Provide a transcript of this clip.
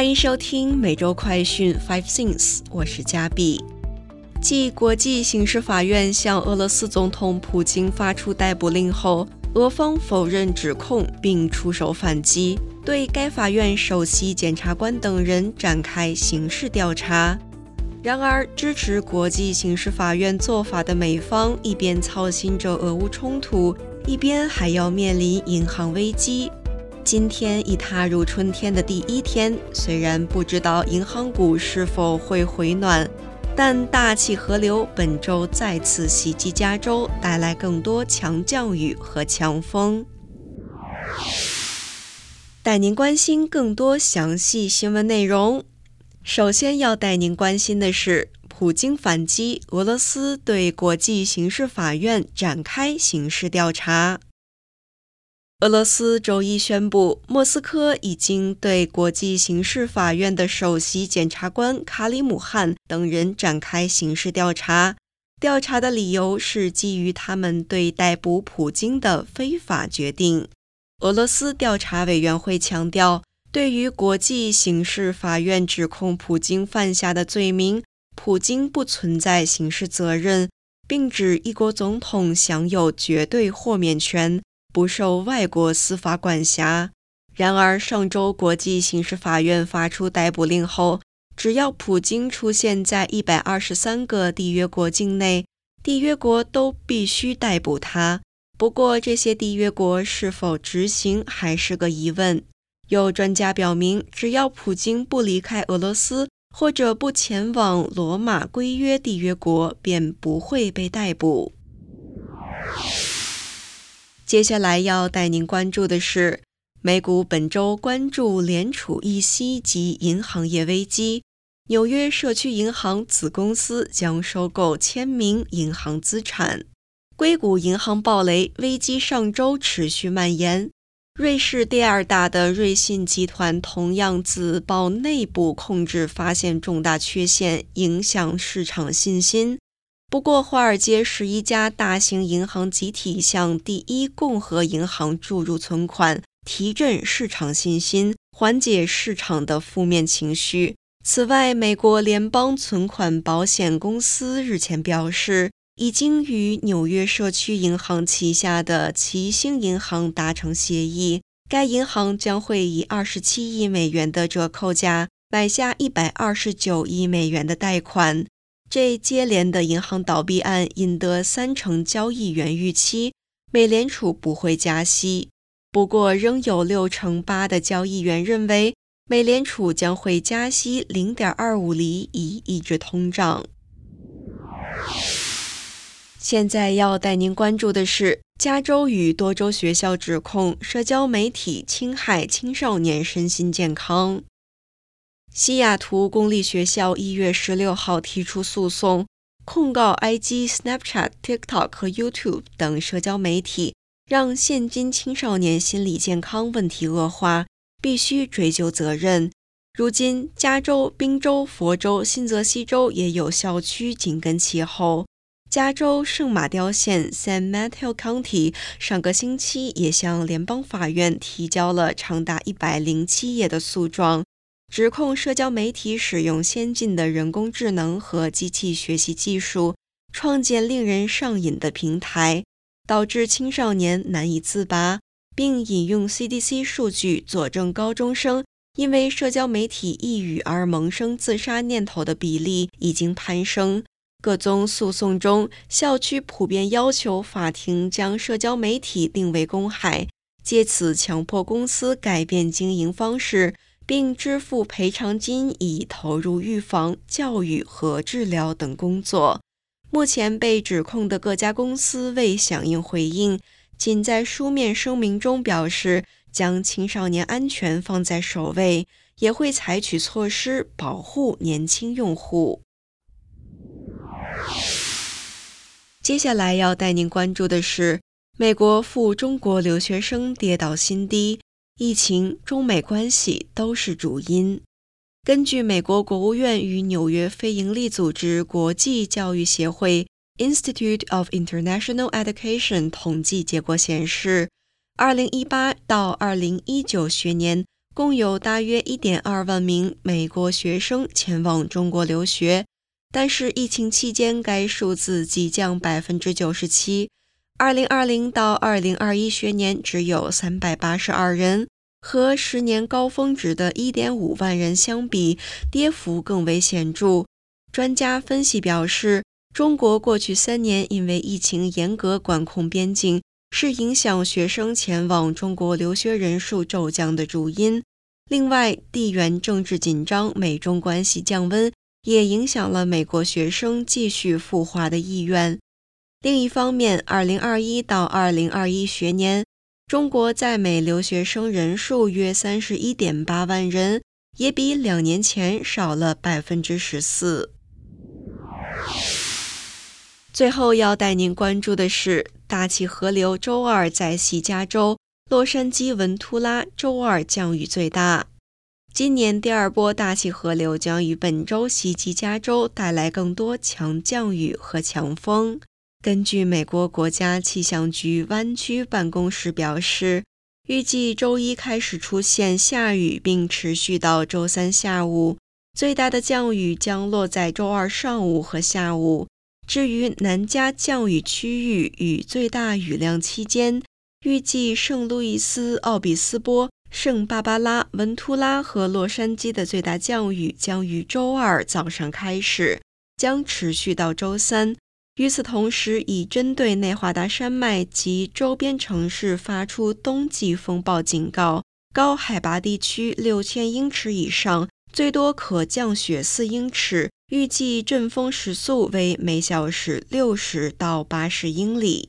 欢迎收听每周快讯 Five Things，我是加碧。继国际刑事法院向俄罗斯总统普京发出逮捕令后，俄方否认指控并出手反击，对该法院首席检察官等人展开刑事调查。然而，支持国际刑事法院做法的美方一边操心着俄乌冲突，一边还要面临银行危机。今天已踏入春天的第一天，虽然不知道银行股是否会回暖。但大气河流本周再次袭击加州，带来更多强降雨和强风。带您关心更多详细新闻内容。首先要带您关心的是，普京反击，俄罗斯对国际刑事法院展开刑事调查。俄罗斯周一宣布，莫斯科已经对国际刑事法院的首席检察官卡里姆汗等人展开刑事调查。调查的理由是基于他们对逮捕普京的非法决定。俄罗斯调查委员会强调，对于国际刑事法院指控普京犯下的罪名，普京不存在刑事责任，并指一国总统享有绝对豁免权。不受外国司法管辖。然而，上周国际刑事法院发出逮捕令后，只要普京出现在一百二十三个缔约国境内，缔约国都必须逮捕他。不过，这些缔约国是否执行还是个疑问。有专家表明，只要普京不离开俄罗斯或者不前往罗马规约缔约国，便不会被逮捕。接下来要带您关注的是，美股本周关注联储议息及银行业危机。纽约社区银行子公司将收购千名银行资产。硅谷银行暴雷危机上周持续蔓延。瑞士第二大的瑞信集团同样自曝内部控制发现重大缺陷，影响市场信心。不过，华尔街十一家大型银行集体向第一共和银行注入存款，提振市场信心，缓解市场的负面情绪。此外，美国联邦存款保险公司日前表示，已经与纽约社区银行旗下的齐星银行达成协议，该银行将会以二十七亿美元的折扣价买下一百二十九亿美元的贷款。这接连的银行倒闭案引得三成交易员预期美联储不会加息，不过仍有六成八的交易员认为美联储将会加息零点二五厘以抑制通胀。现在要带您关注的是，加州与多州学校指控社交媒体侵害青少年身心健康。西雅图公立学校一月十六号提出诉讼，控告 IG、Snapchat、TikTok 和 YouTube 等社交媒体，让现今青少年心理健康问题恶化，必须追究责任。如今，加州、宾州、佛州、新泽西州也有校区紧跟其后。加州圣马刁县 （San Mateo County） 上个星期也向联邦法院提交了长达一百零七页的诉状。指控社交媒体使用先进的人工智能和机器学习技术，创建令人上瘾的平台，导致青少年难以自拔，并引用 CDC 数据佐证高中生因为社交媒体抑郁而萌生自杀念头的比例已经攀升。各宗诉讼中，校区普遍要求法庭将社交媒体定为公害，借此强迫公司改变经营方式。并支付赔偿金，以投入预防、教育和治疗等工作。目前被指控的各家公司未响应回应，仅在书面声明中表示将青少年安全放在首位，也会采取措施保护年轻用户。接下来要带您关注的是，美国赴中国留学生跌倒新低。疫情、中美关系都是主因。根据美国国务院与纽约非营利组织国际教育协会 （Institute of International Education） 统计结果显示，二零一八到二零一九学年共有大约1.2万名美国学生前往中国留学，但是疫情期间该数字急降97%。2020到2021学年只有382人，和十年高峰值的1.5万人相比，跌幅更为显著。专家分析表示。中国过去三年因为疫情严格管控边境，是影响学生前往中国留学人数骤降的主因。另外，地缘政治紧张、美中关系降温，也影响了美国学生继续赴华的意愿。另一方面，2021到2021学年，中国在美留学生人数约31.8万人，也比两年前少了百分之十四。最后要带您关注的是，大气河流周二在西加州、洛杉矶、文图拉周二降雨最大。今年第二波大气河流将于本周袭击加州，带来更多强降雨和强风。根据美国国家气象局湾区办公室表示，预计周一开始出现下雨，并持续到周三下午。最大的降雨将落在周二上午和下午。至于南加降雨区域与最大雨量期间，预计圣路易斯、奥比斯波、圣巴巴拉、文图拉和洛杉矶的最大降雨将于周二早上开始，将持续到周三。与此同时，已针对内华达山脉及周边城市发出冬季风暴警告，高海拔地区六千英尺以上，最多可降雪四英尺。预计阵风时速为每小时六十到八十英里。